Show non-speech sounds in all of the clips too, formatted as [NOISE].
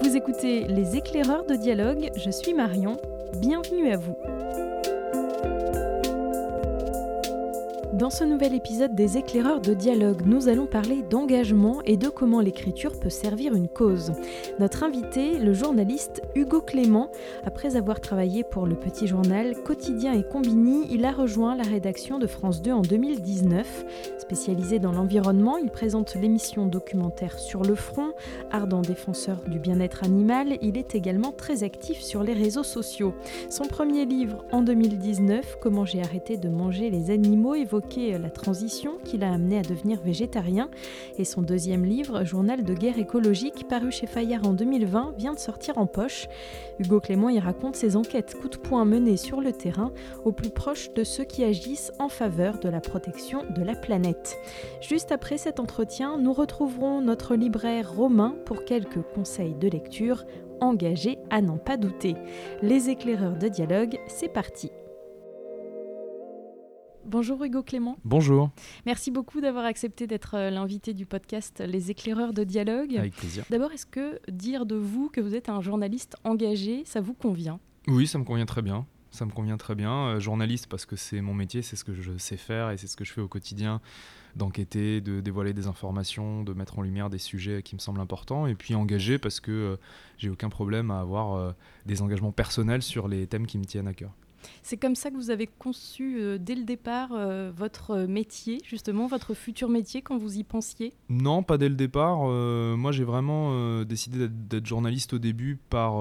Vous écoutez Les éclaireurs de dialogue, je suis Marion, bienvenue à vous. Dans ce nouvel épisode des éclaireurs de dialogue, nous allons parler d'engagement et de comment l'écriture peut servir une cause. Notre invité, le journaliste Hugo Clément, après avoir travaillé pour le petit journal Quotidien et Combini, il a rejoint la rédaction de France 2 en 2019. Spécialisé dans l'environnement, il présente l'émission documentaire Sur le front, ardent défenseur du bien-être animal, il est également très actif sur les réseaux sociaux. Son premier livre en 2019, Comment j'ai arrêté de manger les animaux, évoque la transition qui l'a amené à devenir végétarien. Et son deuxième livre, Journal de guerre écologique, paru chez Fayard en 2020, vient de sortir en poche. Hugo Clément y raconte ses enquêtes coup de poing menées sur le terrain, au plus proche de ceux qui agissent en faveur de la protection de la planète. Juste après cet entretien, nous retrouverons notre libraire Romain pour quelques conseils de lecture engagés à n'en pas douter. Les éclaireurs de dialogue, c'est parti. Bonjour Hugo Clément. Bonjour. Merci beaucoup d'avoir accepté d'être euh, l'invité du podcast Les éclaireurs de dialogue. Avec plaisir. D'abord, est-ce que dire de vous que vous êtes un journaliste engagé, ça vous convient? Oui, ça me convient très bien. Ça me convient très bien. Euh, journaliste parce que c'est mon métier, c'est ce que je sais faire et c'est ce que je fais au quotidien, d'enquêter, de dévoiler des informations, de mettre en lumière des sujets qui me semblent importants. Et puis engagé parce que euh, j'ai aucun problème à avoir des engagements personnels sur les thèmes qui me tiennent à cœur. C'est comme ça que vous avez conçu euh, dès le départ euh, votre métier, justement, votre futur métier quand vous y pensiez? Non, pas dès le départ. Euh, moi, j'ai vraiment décidé d'être journaliste au début par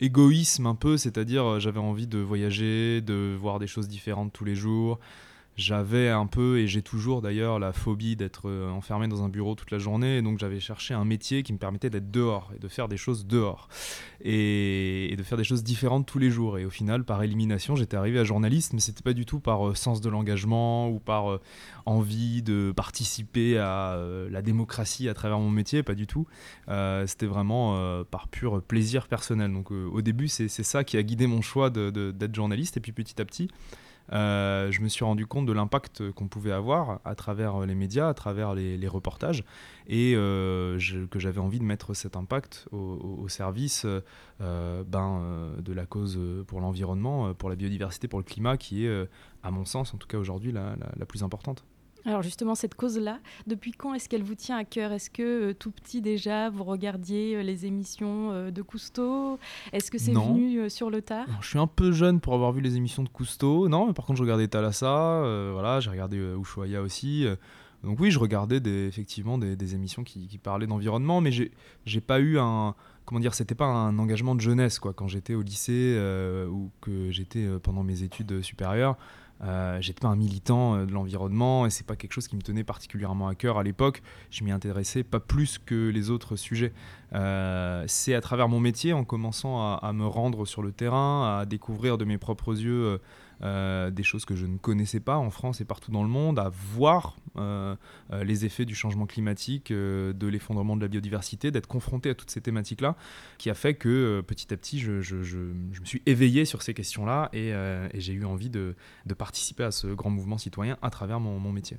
égoïsme un peu, c'est-à-dire j'avais envie de voyager, de voir des choses différentes tous les jours, j'avais un peu, et j'ai toujours d'ailleurs, la phobie d'être euh, enfermé dans un bureau toute la journée. Donc j'avais cherché un métier qui me permettait d'être dehors et de faire des choses dehors. Et, de faire des choses différentes tous les jours. Et au final, par élimination, j'étais arrivé à journaliste, mais c'était pas du tout par euh, sens de l'engagement ou par euh, envie de participer à la démocratie à travers mon métier, pas du tout. c'était vraiment par pur plaisir personnel. Donc au début, c'est ça qui a guidé mon choix d'être journaliste. Et puis petit à petit, euh, je me suis rendu compte de l'impact qu'on pouvait avoir à travers les médias, à travers les, reportages, et euh, que j'avais envie de mettre cet impact au, service euh, ben, de la cause pour l'environnement, pour la biodiversité, pour le climat, qui est, à mon sens, en tout cas aujourd'hui, la plus importante. Alors justement, cette cause-là, depuis quand est-ce qu'elle vous tient à cœur? Est-ce que euh, tout petit déjà, vous regardiez euh, les émissions euh, de Cousteau? Est-ce que c'est venu sur le tard? Je suis un peu jeune pour avoir vu les émissions de Cousteau. Non, mais par contre, je regardais Thalassa, voilà, j'ai regardé Ushuaïa aussi. donc oui, je regardais des, effectivement des, émissions qui, parlaient d'environnement, mais j'ai pas eu un comment dire, c'était pas un engagement de jeunesse quoi. Quand j'étais au lycée ou que j'étais pendant mes études supérieures, euh, j'étais pas un militant euh, de l'environnement et c'est pas quelque chose qui me tenait particulièrement à cœur à l'époque. Je m'y intéressais pas plus que les autres sujets. Euh, c'est à travers mon métier, en commençant à, me rendre sur le terrain, à découvrir de mes propres yeux euh, des choses que je ne connaissais pas en France et partout dans le monde, à voir les effets du changement climatique, de l'effondrement de la biodiversité, d'être confronté à toutes ces thématiques-là, qui a fait que petit à petit, je, me suis éveillé sur ces questions-là et, j'ai eu envie de, participer à ce grand mouvement citoyen à travers mon métier.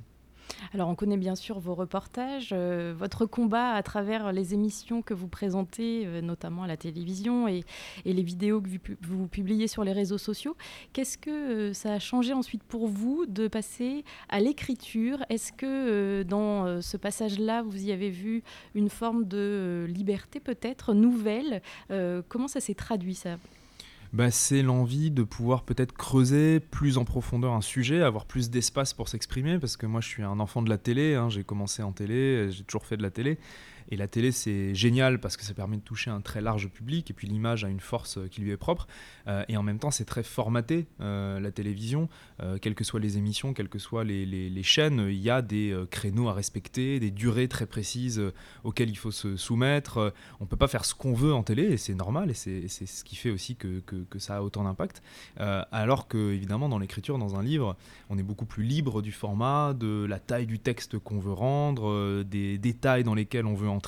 Alors on connaît bien sûr vos reportages, euh, votre combat à travers les émissions que vous présentez, euh, notamment à la télévision, et, les vidéos que vous, publiez sur les réseaux sociaux. Qu'est-ce que euh, ça a changé ensuite pour vous de passer à l'écriture? Est-ce que dans ce passage-là, vous y avez vu une forme de liberté peut-être nouvelle? Comment ça s'est traduit ça? Bah, c'est l'envie de pouvoir peut-être creuser plus en profondeur un sujet, avoir plus d'espace pour s'exprimer, parce que moi je suis un enfant de la télé, hein, j'ai commencé en télé, j'ai toujours fait de la télé, et la télé, c'est génial parce que ça permet de toucher un très large public et puis l'image a une force euh, qui lui est propre. Euh, et en même temps, c'est très formaté, euh, la télévision. quelles que soient les émissions, quelles que soient les, les, chaînes, il y a des créneaux à respecter, des durées très précises auxquelles il faut se soumettre. on ne peut pas faire ce qu'on veut en télé et c'est normal et c'est ce qui fait aussi que, que, que ça a autant d'impact. alors que, évidemment, dans l'écriture, dans un livre, on est beaucoup plus libre du format, de la taille du texte qu'on veut rendre, des détails dans lesquels on veut en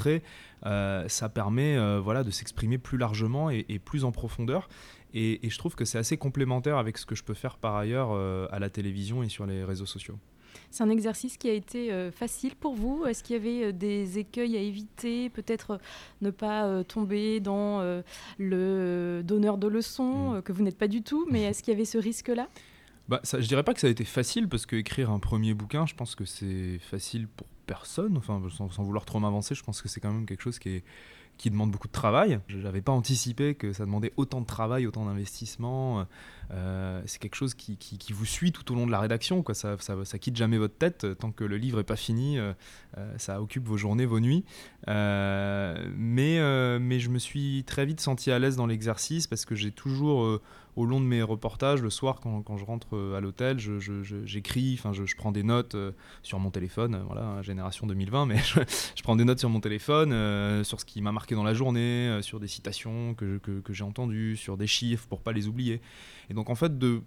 euh, ça permet euh, voilà, de s'exprimer plus largement et, plus en profondeur. Et, je trouve que c'est assez complémentaire avec ce que je peux faire par ailleurs euh, à la télévision et sur les réseaux sociaux. C'est un exercice qui a été facile pour vous Est-ce qu'il y avait des écueils à éviter? Peut-être ne pas tomber dans le donneur de leçons, mm. que vous n'êtes pas du tout, mais est-ce qu'il y avait ce risque-là? Bah, ça, Je dirais pas que ça a été facile, parce que écrire un premier bouquin, je pense que c'est facile pour personne. Enfin, sans, vouloir trop m'avancer, je pense que c'est quand même quelque chose qui demande beaucoup de travail. Je n'avais pas anticipé que ça demandait autant de travail, autant d'investissement. Euh, c'est quelque chose qui, vous suit tout au long de la rédaction. Quoi. Ça, ça, quitte jamais votre tête. Tant que le livre n'est pas fini, euh, euh, ça occupe vos journées, vos nuits. mais je me suis très vite senti à l'aise dans l'exercice parce que j'ai toujours au long de mes reportages, le soir, quand, quand je rentre à l'hôtel, j'écris, je, [LAUGHS] je, je, prends des notes sur mon téléphone, voilà, génération 2020, mais je, prends des notes sur mon téléphone, sur ce qui m'a marqué dans la journée, sur des citations que, que, que j'ai entendues, sur des chiffres pour pas les oublier. Et donc en fait, de,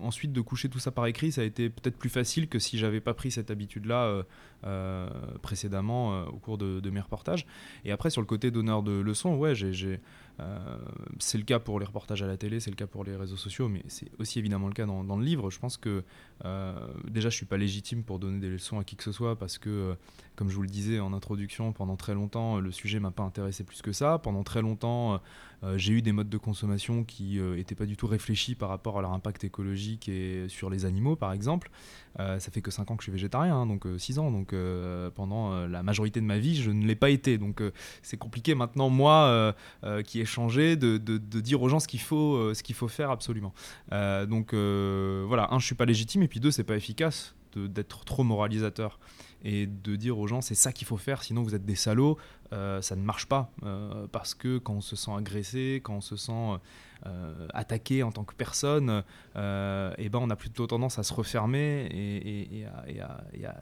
ensuite de coucher tout ça par écrit, ça a été peut-être plus facile que si j'avais pas pris cette habitude-là euh, euh, précédemment euh, au cours de, mes reportages. Et après, sur le côté donneur de leçons, ouais, j'ai, c'est le cas pour les reportages à la télé, c'est le cas pour les réseaux sociaux, mais c'est aussi évidemment le cas dans, le livre. Je pense que déjà, je suis pas légitime pour donner des leçons à qui que ce soit parce que, comme je vous le disais en introduction, pendant très longtemps, le sujet m'a pas intéressé plus que ça. Pendant très longtemps, j'ai eu des modes de consommation qui n'étaient pas du tout réfléchis par rapport à leur impact écologique et sur les animaux, par exemple. Euh, ça fait que 5 ans que je suis végétarien, hein, donc 6 euh, ans. Donc euh, pendant la majorité de ma vie, je ne l'ai pas été. Donc c'est compliqué maintenant, moi, qui ai changé, de, de, dire aux gens ce qu'il faut, ce qu'il faut faire absolument. donc voilà, un, je suis pas légitime, et puis deux, c'est pas efficace d'être trop moralisateur et de dire aux gens c'est ça qu'il faut faire, sinon vous êtes des salauds, ça ne marche pas. parce que quand on se sent agressé, quand on se sent euh, attaquer en tant que personne, euh, et ben on a plutôt tendance à se refermer et,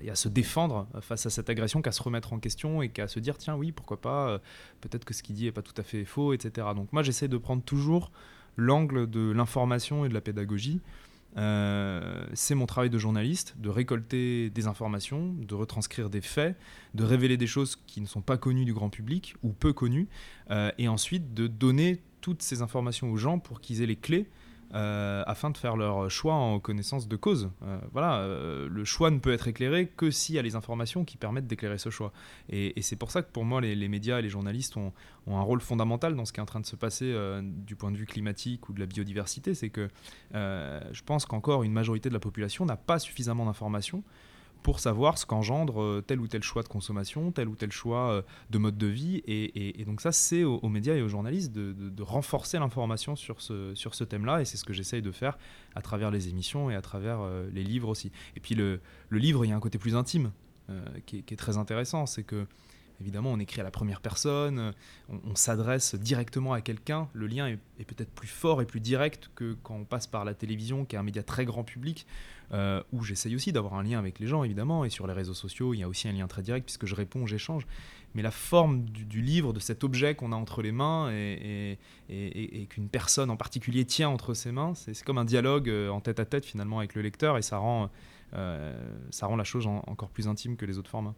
à, se défendre face à cette agression qu'à se remettre en question et qu'à se dire tiens oui pourquoi pas, euh, peut-être que ce qu'il dit est pas tout à fait faux, etc. Donc moi j'essaie de prendre toujours l'angle de l'information et de la pédagogie. C'est mon travail de journaliste, de récolter des informations, de retranscrire des faits, de révéler des choses qui ne sont pas connues du grand public ou peu connues, et ensuite de donner toutes ces informations aux gens pour qu'ils aient les clés euh, afin de faire leur choix en connaissance de cause. Euh, voilà, euh, le choix ne peut être éclairé que s'il y a les informations qui permettent d'éclairer ce choix. Et, c'est pour ça que pour moi, les, médias et les journalistes ont, ont, un rôle fondamental dans ce qui est en train de se passer du point de vue climatique ou de la biodiversité. C'est que je pense qu'encore une majorité de la population n'a pas suffisamment d'informations pour savoir ce qu'engendre euh, tel ou tel choix de consommation, tel ou tel choix euh, de mode de vie. Et, donc ça, c'est aux, médias et aux journalistes de, renforcer l'information sur ce, sur ce thème-là. Et c'est ce que j'essaye de faire à travers les émissions et à travers euh, les livres aussi. Et puis le, livre, il y a un côté plus intime qui, est, très intéressant. C'est que Évidemment, on écrit à la première personne, on, s'adresse directement à quelqu'un. Le lien est, peut-être plus fort et plus direct que quand on passe par la télévision, qui est un média très grand public. Euh, où j'essaye aussi d'avoir un lien avec les gens, évidemment, et sur les réseaux sociaux, il y a aussi un lien très direct, puisque je réponds, j'échange. Mais la forme du, livre, de cet objet qu'on a entre les mains, et, qu'une personne en particulier tient entre ses mains, c'est comme un dialogue euh, en tête à tête, finalement, avec le lecteur, et ça rend, euh, ça rend la chose encore plus intime que les autres formats.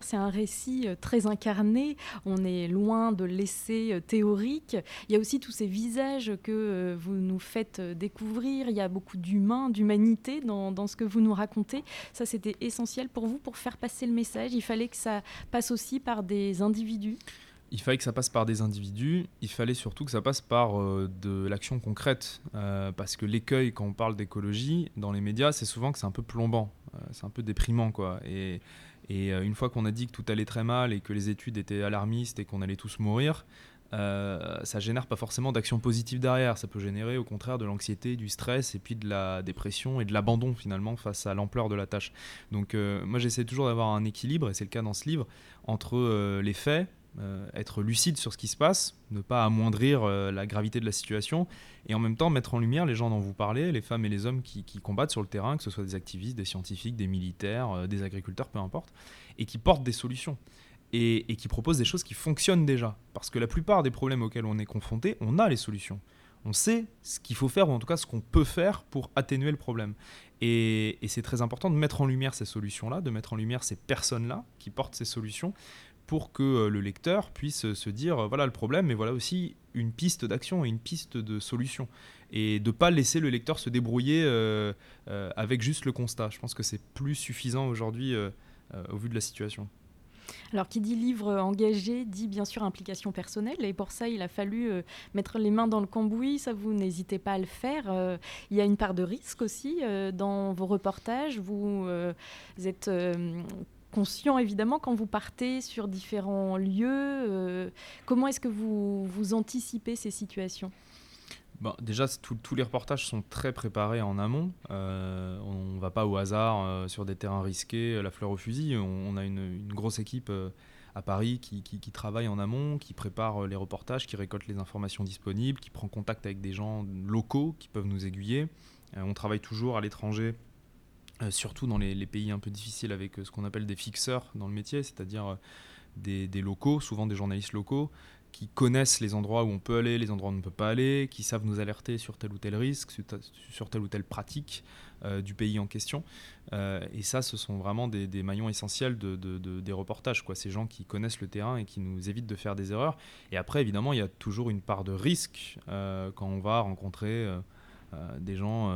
C'est un récit euh, très incarné, on est loin de l'essai euh, théorique. Il y a aussi tous ces visages que euh, vous nous faites découvrir, il y a beaucoup d'humain, d'humanité dans, ce que vous nous racontez. Ça, c'était essentiel pour vous pour faire passer le message. Il fallait que ça passe aussi par des individus. Il fallait que ça passe par des individus, il fallait surtout que ça passe par de l'action concrète, parce que l'écueil quand on parle d'écologie dans les médias, c'est souvent que c'est un peu plombant, c'est un peu déprimant quoi. Et et euh, une fois qu'on a dit que tout allait très mal et que les études étaient alarmistes et qu'on allait tous mourir, euh, ça génère pas forcément d'action positive derrière. Ça peut générer au contraire de l'anxiété, du stress et puis de la dépression et de l'abandon finalement face à l'ampleur de la tâche. Donc euh, moi j'essaie toujours d'avoir un équilibre, et c'est le cas dans ce livre, entre les faits, euh, être lucide sur ce qui se passe, ne pas amoindrir euh, la gravité de la situation, et en même temps mettre en lumière les gens dont vous parlez, les femmes et les hommes qui, combattent sur le terrain, que ce soit des activistes, des scientifiques, des militaires, euh, des agriculteurs, peu importe, et qui portent des solutions. Et, qui proposent des choses qui fonctionnent déjà. Parce que la plupart des problèmes auxquels on est confronté, on a les solutions. On sait ce qu'il faut faire, ou en tout cas ce qu'on peut faire pour atténuer le problème. Et, et c'est très important de mettre en lumière ces solutions-là, de mettre en lumière ces personnes-là qui portent ces solutions, pour que le lecteur puisse se dire voilà le problème, mais voilà aussi une piste d'action et une piste de solution. Et de ne pas laisser le lecteur se débrouiller avec juste le constat. Je pense que c'est plus suffisant aujourd'hui au vu de la situation. Alors, qui dit livre engagé dit bien sûr implication personnelle. Et pour ça, il a fallu euh, mettre les mains dans le cambouis. Ça, vous n'hésitez pas à le faire. Euh, il y a une part de risque aussi euh, dans vos reportages. Vous, êtes conscient évidemment quand vous partez sur différents lieux. comment est-ce que vous, vous anticipez ces situations? Déjà, tous les reportages sont très préparés en amont. Euh, on ne va pas au hasard euh, sur des terrains risqués, la fleur au fusil. On, a une, grosse équipe euh, à Paris qui, travaille en amont, qui prépare les reportages, qui récolte les informations disponibles, qui prend contact avec des gens locaux qui peuvent nous aiguiller. on travaille toujours à l'étranger, surtout dans les, pays un peu difficiles avec ce qu'on appelle des fixeurs dans le métier, c'est-à-dire des, locaux, souvent des journalistes locaux, qui connaissent les endroits où on peut aller, les endroits où on ne peut pas aller, qui savent nous alerter sur tel ou tel risque, sur telle ou telle pratique euh, du pays en question. Euh, et ça, ce sont vraiment des, maillons essentiels de, des reportages. Ces gens qui connaissent le terrain et qui nous évitent de faire des erreurs. Et après, évidemment, il y a toujours une part de risque euh, quand on va rencontrer... des gens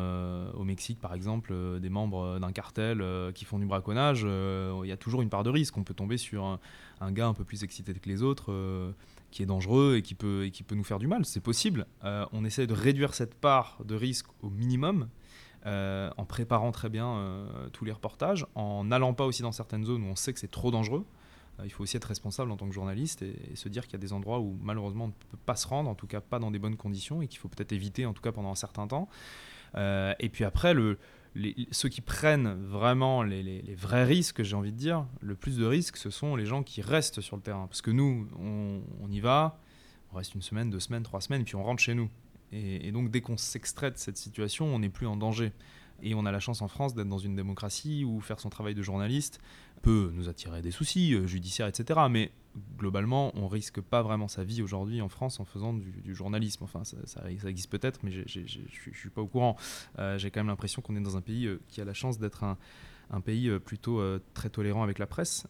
au Mexique, par exemple, des membres d'un cartel qui font du braconnage, il y a toujours une part de risque. On peut tomber sur un, un gars un peu plus excité que les autres qui est dangereux et qui peut, et qui peut nous faire du mal. C'est possible. Euh, on essaie de réduire cette part de risque au minimum euh, en préparant très bien euh, tous les reportages, en n'allant pas aussi dans certaines zones où on sait que c'est trop dangereux. Il faut aussi être responsable en tant que journaliste et, se dire qu'il y a des endroits où malheureusement on ne peut pas se rendre, en tout cas pas dans des bonnes conditions et qu'il faut peut-être éviter en tout cas pendant un certain temps. et puis après, ceux qui prennent vraiment les, vrais risques, j'ai envie de dire, le plus de risques, ce sont les gens qui restent sur le terrain. Parce que nous, on, y va, on reste une semaine, deux semaines, trois semaines, puis on rentre chez nous. Et, donc dès qu'on s'extrait de cette situation, on n'est plus en danger. Et on a la chance en France d'être dans une démocratie où faire son travail de journaliste peut nous attirer des soucis euh, judiciaires, etc. Mais globalement, on risque pas vraiment sa vie aujourd'hui en France en faisant du, journalisme. Enfin, ça, existe peut-être, mais je suis pas au courant. Euh, j'ai quand même l'impression qu'on est dans un pays euh, qui a la chance d'être un, pays plutôt très tolérant avec la presse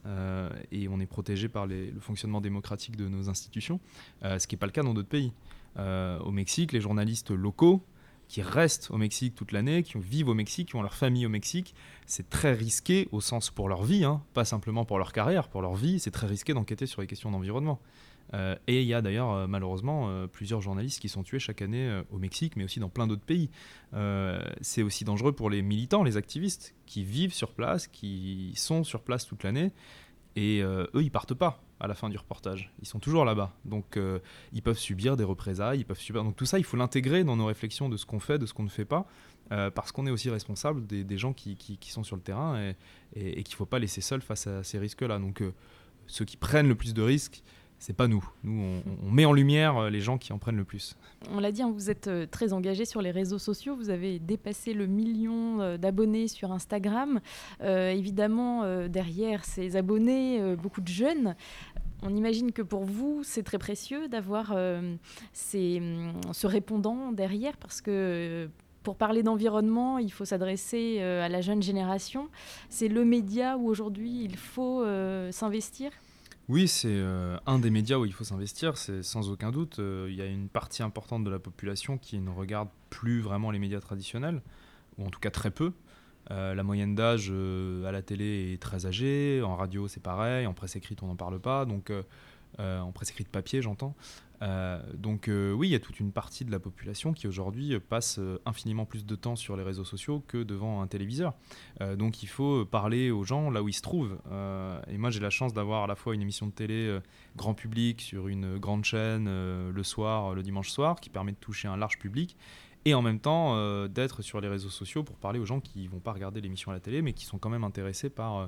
et on est protégé par le fonctionnement démocratique de nos institutions, ce qui n'est pas le cas dans d'autres pays. au Mexique, les journalistes locaux qui restent au Mexique toute l'année, qui vivent au Mexique, qui ont leur famille au Mexique. C'est très risqué au sens pour leur vie, hein, pas simplement pour leur carrière, pour leur vie. C'est très risqué d'enquêter sur les questions d'environnement. Euh, et il y a d'ailleurs euh, malheureusement euh, plusieurs journalistes qui sont tués chaque année au Mexique, mais aussi dans plein d'autres pays. c'est aussi dangereux pour les militants, les activistes, qui vivent sur place, qui sont sur place toute l'année, et eux, ils partent pas à la fin du reportage. Ils sont toujours là-bas. Donc euh, ils peuvent subir des représailles, ils peuvent subir... Donc tout ça, il faut l'intégrer dans nos réflexions de ce qu'on fait, de ce qu'on ne fait pas, euh, parce qu'on est aussi responsable des, gens qui, sont sur le terrain et, et, qu'il ne faut pas laisser seuls face à ces risques-là. Donc euh, ceux qui prennent le plus de risques, c'est pas nous. Nous, on, met en lumière les gens qui en prennent le plus. On l'a dit, hein, vous êtes très engagé sur les réseaux sociaux. Vous avez dépassé le million d'abonnés sur Instagram. évidemment, derrière ces abonnés, beaucoup de jeunes on imagine que pour vous, c'est très précieux d'avoir euh, ce répondant derrière parce que euh, pour parler d'environnement, il faut s'adresser euh, à la jeune génération. C'est le média où aujourd'hui il faut s'investir oui, c'est un des médias où il faut s'investir, c'est sans aucun doute. Il y a une partie importante de la population qui ne regarde plus vraiment les médias traditionnels, ou en tout cas très peu. Euh, la moyenne d'âge euh, à la télé est très âgée, en radio c'est pareil, en presse écrite on n'en parle pas, donc euh, en presse écrite papier j'entends. donc oui, il y a toute une partie de la population qui aujourd'hui passe infiniment plus de temps sur les réseaux sociaux que devant un téléviseur. donc il faut parler aux gens là où ils se trouvent. et moi j'ai la chance d'avoir à la fois une émission de télé grand public sur une grande chaîne le soir, le dimanche soir, qui permet de toucher un large public et en même temps euh, d'être sur les réseaux sociaux pour parler aux gens qui vont pas regarder l'émission à la télé, mais qui sont quand même intéressés par, euh,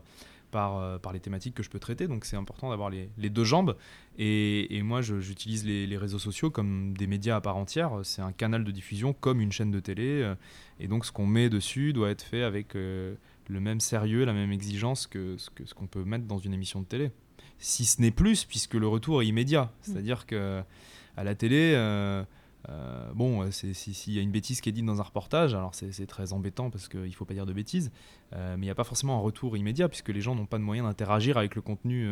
par, euh, par les thématiques que je peux traiter. Donc c'est important d'avoir les, les, deux jambes. Et, et moi, j'utilise les, les, réseaux sociaux comme des médias à part entière. C'est un canal de diffusion comme une chaîne de télé. et donc ce qu'on met dessus doit être fait avec le même sérieux, la même exigence que ce qu'on ce qu'on peut mettre dans une émission de télé. Si ce n'est plus, puisque le retour est immédiat. Mmh. C'est-à-dire que à la télé bon, s'il y a une bêtise qui est dite dans un reportage, alors c'est très embêtant parce qu'il ne faut pas dire de bêtises, mais il n'y a pas forcément un retour immédiat puisque les gens n'ont pas de moyen d'interagir avec le contenu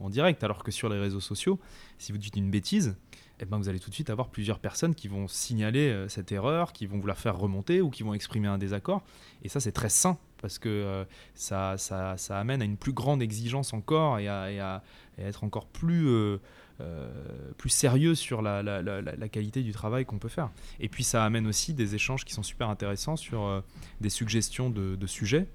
en direct. Alors que sur les réseaux sociaux, si vous dites une bêtise, eh ben, vous allez tout de suite avoir plusieurs personnes qui vont signaler euh, cette erreur, qui vont vous la faire remonter ou qui vont exprimer un désaccord. Et ça, c'est très sain parce que euh, ça, ça, ça, amène à une plus grande exigence encore et à, être encore plus, euh, plus sérieux sur la, la, qualité du travail qu'on peut faire. Et puis ça amène aussi des échanges qui sont super intéressants sur des suggestions de, de sujets,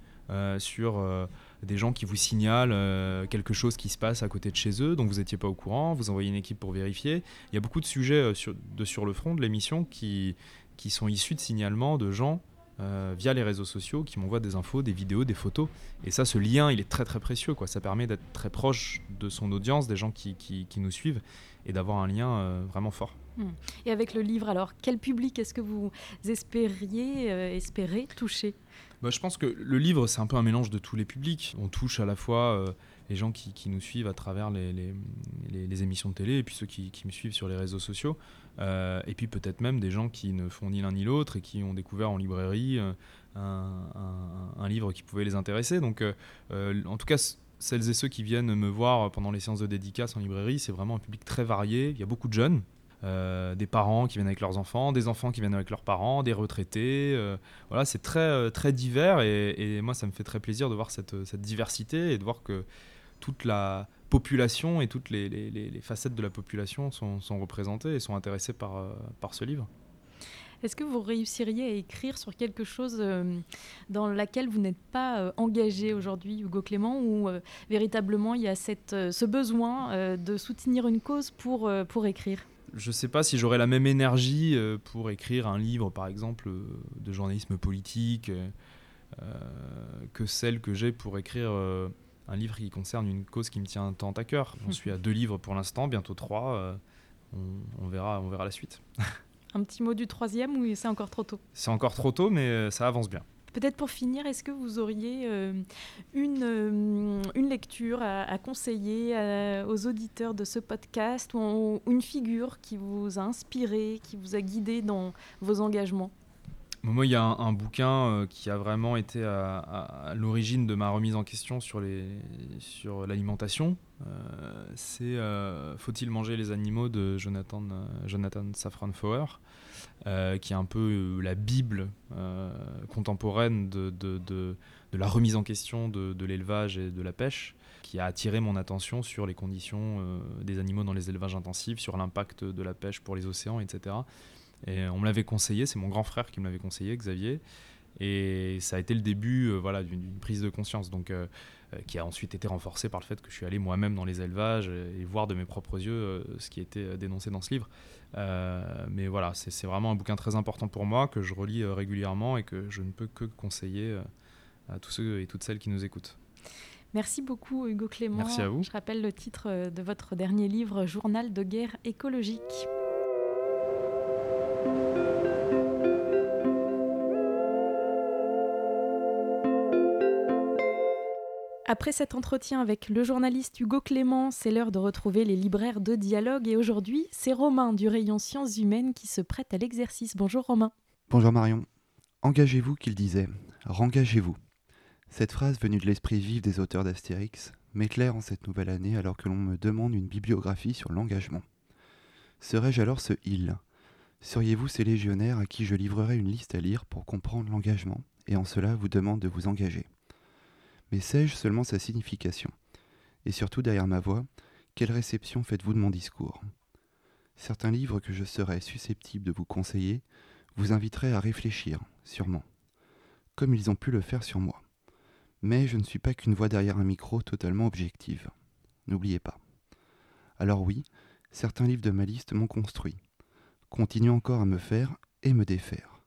sur des gens qui vous signalent euh, quelque chose qui se passe à côté de chez eux, dont vous n'étiez pas au courant, vous envoyez une équipe pour vérifier. Il y a beaucoup de sujets euh, sur, de sur le front de l'émission qui, qui sont issus de signalements de gens euh, via les réseaux sociaux qui m'envoient des infos, des vidéos, des photos. Et ça, ce lien, il est très très précieux. Ça permet d'être très proche de son audience, des gens qui, qui, nous suivent, et d'avoir un lien vraiment fort. Hmm. Et avec le livre, alors, quel public est-ce que vous espériez, toucher? Bah, je pense que le livre, c'est un peu un mélange de tous les publics. On touche à la fois euh, les gens qui, nous suivent à travers les, émissions de télé et puis ceux qui, me suivent sur les réseaux sociaux. Euh, et puis peut-être même des gens qui ne font ni l'un ni l'autre et qui ont découvert en librairie euh, un, livre qui pouvait les intéresser. Donc, en tout cas, celles et ceux qui viennent me voir pendant les séances de dédicace en librairie, c'est vraiment un public très varié. Il y a beaucoup de jeunes, euh, des parents qui viennent avec leurs enfants, des enfants qui viennent avec leurs parents, des retraités. Euh, voilà, c'est très, euh, très divers et, moi, ça me fait très plaisir de voir cette, diversité et de voir que toute la population et toutes les, facettes de la population sont, représentées et sont intéressées par, par ce livre. Est-ce que vous réussiriez à écrire sur quelque chose dans laquelle vous n'êtes pas engagé aujourd'hui, Hugo Clément, où véritablement il y a ce besoin de soutenir une cause pour, pour écrire? Je sais pas si j'aurais la même énergie euh, pour écrire un livre, par exemple, euh, de journalisme politique, euh, que celle que j'ai pour écrire un livre qui concerne une cause qui me tient tant à cœur. J'en suis à deux livres pour l'instant, bientôt trois. On, verra, on verra la suite. un petit mot du troisième ou c'est encore trop tôt? C'est encore trop tôt, mais ça avance bien. Peut-être pour finir, est-ce que vous auriez euh, une, euh, une lecture à, conseiller aux auditeurs de ce podcast ou, une figure qui vous a inspiré, qui vous a guidé dans vos engagements? Moi, il y a un, bouquin euh, qui a vraiment été à, l'origine de ma remise en question sur, l'alimentation. c'est Faut-il manger les animaux de Jonathan, Jonathan Safran Foer. Euh, qui est un peu euh, la Bible euh, contemporaine de, la remise en question de, l'élevage et de la pêche, qui a attiré mon attention sur les conditions des animaux dans les élevages intensifs, sur l'impact de la pêche pour les océans, etc. Et on me l'avait conseillé, c'est mon grand frère qui me l'avait conseillé, Xavier. Et ça a été le début voilà, d'une prise de conscience, donc, qui a ensuite été renforcée par le fait que je suis allé moi-même dans les élevages et voir de mes propres yeux ce qui était dénoncé dans ce livre. Euh, mais voilà, c'est vraiment un bouquin très important pour moi que je relis euh, régulièrement et que je ne peux que conseiller euh, à tous ceux et toutes celles qui nous écoutent. Merci beaucoup Hugo Clément. Merci à vous. Je rappelle le titre de votre dernier livre, Journal de guerre écologique. Après cet entretien avec le journaliste Hugo Clément, c'est l'heure de retrouver les libraires de dialogue et aujourd'hui, c'est Romain du rayon Sciences Humaines qui se prête à l'exercice. Bonjour Romain. Bonjour Marion. Engagez-vous qu'il disait, rengagez-vous. Cette phrase venue de l'esprit vif des auteurs d'Astérix m'éclaire en cette nouvelle année alors que l'on me demande une bibliographie sur l'engagement. Serais-je alors ce il? Seriez-vous ces légionnaires à qui je livrerai une liste à lire pour comprendre l'engagement et en cela vous demande de vous engager? Mais sais-je seulement sa signification? Et surtout derrière ma voix, quelle réception faites-vous de mon discours? Certains livres que je serais susceptible de vous conseiller vous inviteraient à réfléchir, sûrement, comme ils ont pu le faire sur moi. Mais je ne suis pas qu'une voix derrière un micro totalement objective. N'oubliez pas. Alors oui, certains livres de ma liste m'ont construit, continuent encore à me faire et me défaire.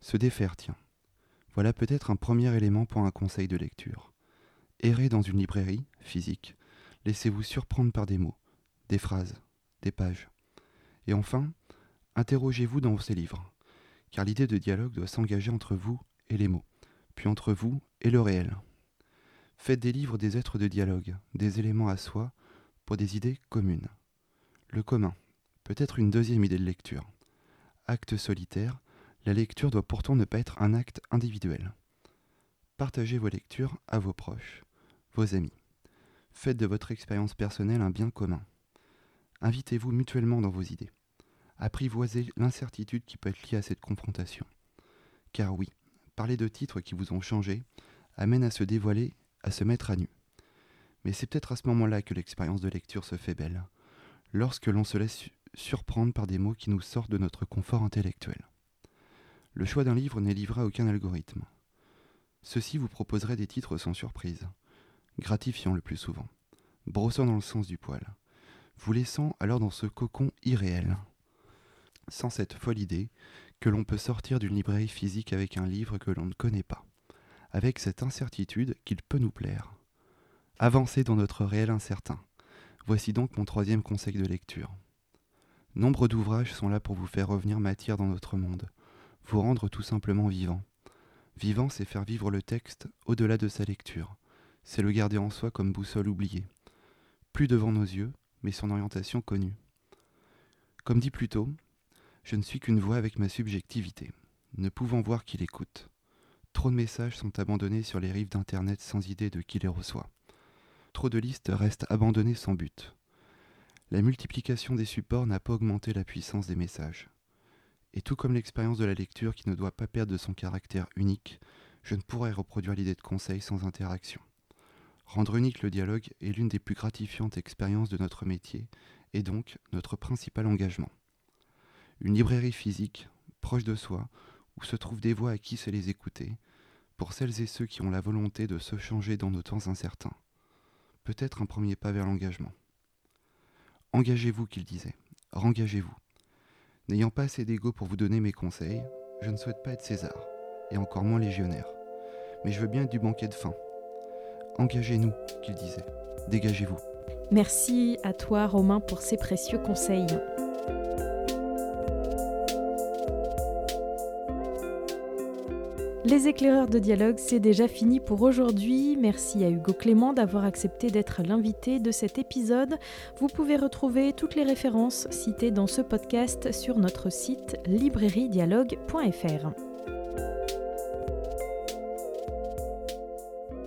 Se défaire, tiens. Voilà peut-être un premier élément pour un conseil de lecture. Errez dans une librairie, physique, laissez-vous surprendre par des mots, des phrases, des pages. Et enfin, interrogez-vous dans ces livres, car l'idée de dialogue doit s'engager entre vous et les mots, puis entre vous et le réel. Faites des livres des êtres de dialogue, des éléments à soi, pour des idées communes. Le commun, peut-être une deuxième idée de lecture. acte solitaire, la lecture doit pourtant ne pas être un acte individuel. Partagez vos lectures à vos proches, vos amis. Faites de votre expérience personnelle un bien commun. Invitez-vous mutuellement dans vos idées. Apprivoisez l'incertitude qui peut être liée à cette confrontation. Car oui, parler de titres qui vous ont changé amène à se dévoiler, à se mettre à nu. Mais c'est peut-être à ce moment-là que l'expérience de lecture se fait belle, lorsque l'on se laisse surprendre par des mots qui nous sortent de notre confort intellectuel. Le choix d'un livre n'est livré à aucun algorithme. Ceci vous proposerait des titres sans surprise, gratifiants le plus souvent, brossant dans le sens du poil, vous laissant alors dans ce cocon irréel, sans cette folle idée que l'on peut sortir d'une librairie physique avec un livre que l'on ne connaît pas, avec cette incertitude qu'il peut nous plaire. Avancer dans notre réel incertain. Voici donc mon troisième conseil de lecture. Nombre d'ouvrages sont là pour vous faire revenir matière dans notre monde, vous rendre tout simplement vivant. Vivant, c'est faire vivre le texte au-delà de sa lecture. C'est le garder en soi comme boussole oubliée. Plus devant nos yeux, mais son orientation connue. Comme dit plus tôt, je ne suis qu'une voix avec ma subjectivité, ne pouvant voir qui l'écoute. Trop de messages sont abandonnés sur les rives d'Internet sans idée de qui les reçoit. Trop de listes restent abandonnées sans but. La multiplication des supports n'a pas augmenté la puissance des messages. Et tout comme l'expérience de la lecture qui ne doit pas perdre de son caractère unique, je ne pourrais reproduire l'idée de conseil sans interaction. Rendre unique le dialogue est l'une des plus gratifiantes expériences de notre métier et donc notre principal engagement. Une librairie physique, proche de soi, où se trouvent des voix à qui se les écouter, pour celles et ceux qui ont la volonté de se changer dans nos temps incertains. Peut-être un premier pas vers l'engagement. Engagez-vous, qu'il disait. Rengagez-vous. N'ayant pas assez d'ego pour vous donner mes conseils, je ne souhaite pas être César, et encore moins légionnaire. Mais je veux bien être du banquet de fin. Engagez-nous, qu'il disait. Dégagez-vous. Merci à toi, Romain, pour ces précieux conseils. Les éclaireurs de dialogue, c'est déjà fini pour aujourd'hui. Merci à Hugo Clément d'avoir accepté d'être l'invité de cet épisode. Vous pouvez retrouver toutes les références citées dans ce podcast sur notre site librairiedialogue.fr.